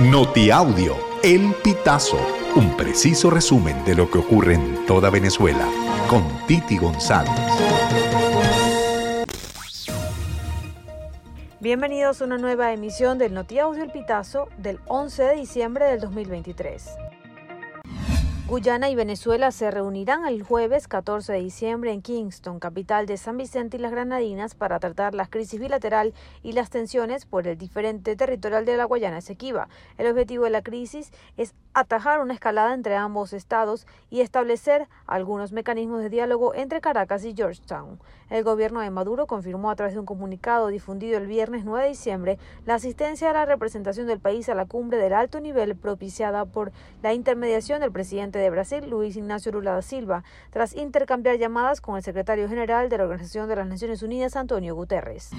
Notiaudio, El Pitazo, un preciso resumen de lo que ocurre en toda Venezuela, con Titi González. Bienvenidos a una nueva emisión del Notiaudio El Pitazo del 11 de diciembre del 2023. Guyana y Venezuela se reunirán el jueves 14 de diciembre en Kingston, capital de San Vicente y las Granadinas, para tratar la crisis bilateral y las tensiones por el diferente territorial de la Guayana Esequiba. El objetivo de la crisis es atajar una escalada entre ambos estados y establecer algunos mecanismos de diálogo entre Caracas y Georgetown. El gobierno de Maduro confirmó a través de un comunicado difundido el viernes 9 de diciembre la asistencia a la representación del país a la cumbre del alto nivel propiciada por la intermediación del presidente de Brasil, Luis Ignacio Lula da Silva, tras intercambiar llamadas con el secretario general de la Organización de las Naciones Unidas, Antonio Guterres.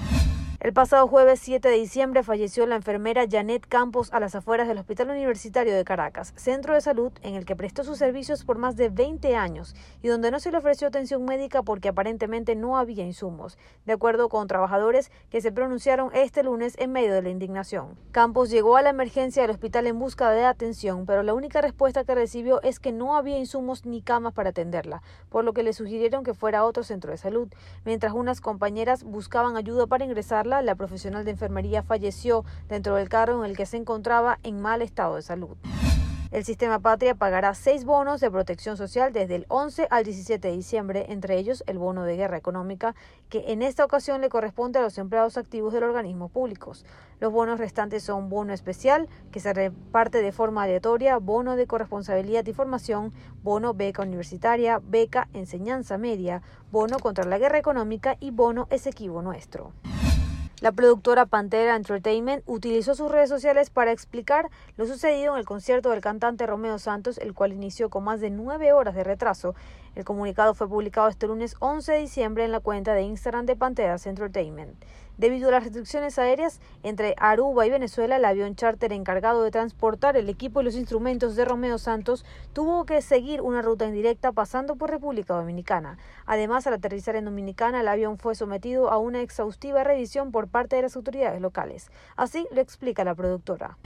El pasado jueves 7 de diciembre falleció la enfermera Janet Campos a las afueras del Hospital Universitario de Caracas, centro de salud en el que prestó sus servicios por más de 20 años y donde no se le ofreció atención médica porque aparentemente no había insumos, de acuerdo con trabajadores que se pronunciaron este lunes en medio de la indignación. Campos llegó a la emergencia del hospital en busca de atención, pero la única respuesta que recibió es que no había insumos ni camas para atenderla, por lo que le sugirieron que fuera a otro centro de salud, mientras unas compañeras buscaban ayuda para la profesional de enfermería falleció dentro del carro en el que se encontraba en mal estado de salud. El sistema Patria pagará seis bonos de protección social desde el 11 al 17 de diciembre, entre ellos el bono de guerra económica, que en esta ocasión le corresponde a los empleados activos de los organismos públicos. Los bonos restantes son bono especial, que se reparte de forma aleatoria, bono de corresponsabilidad y formación, bono beca universitaria, beca enseñanza media, bono contra la guerra económica y bono esequivo nuestro. La productora Pantera Entertainment utilizó sus redes sociales para explicar lo sucedido en el concierto del cantante Romeo Santos, el cual inició con más de nueve horas de retraso. El comunicado fue publicado este lunes 11 de diciembre en la cuenta de Instagram de Panteras Entertainment. Debido a las restricciones aéreas entre Aruba y Venezuela, el avión charter encargado de transportar el equipo y los instrumentos de Romeo Santos tuvo que seguir una ruta indirecta pasando por República Dominicana. Además, al aterrizar en Dominicana, el avión fue sometido a una exhaustiva revisión por parte de las autoridades locales. Así lo explica la productora.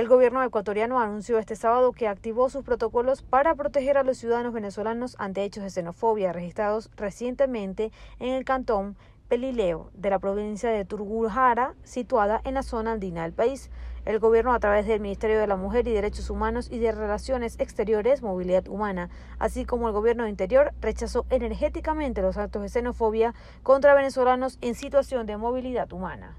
El gobierno ecuatoriano anunció este sábado que activó sus protocolos para proteger a los ciudadanos venezolanos ante hechos de xenofobia registrados recientemente en el cantón Pelileo, de la provincia de Turgujara, situada en la zona andina del país. El gobierno, a través del Ministerio de la Mujer y Derechos Humanos y de Relaciones Exteriores, Movilidad Humana, así como el gobierno Interior, rechazó energéticamente los actos de xenofobia contra venezolanos en situación de movilidad humana.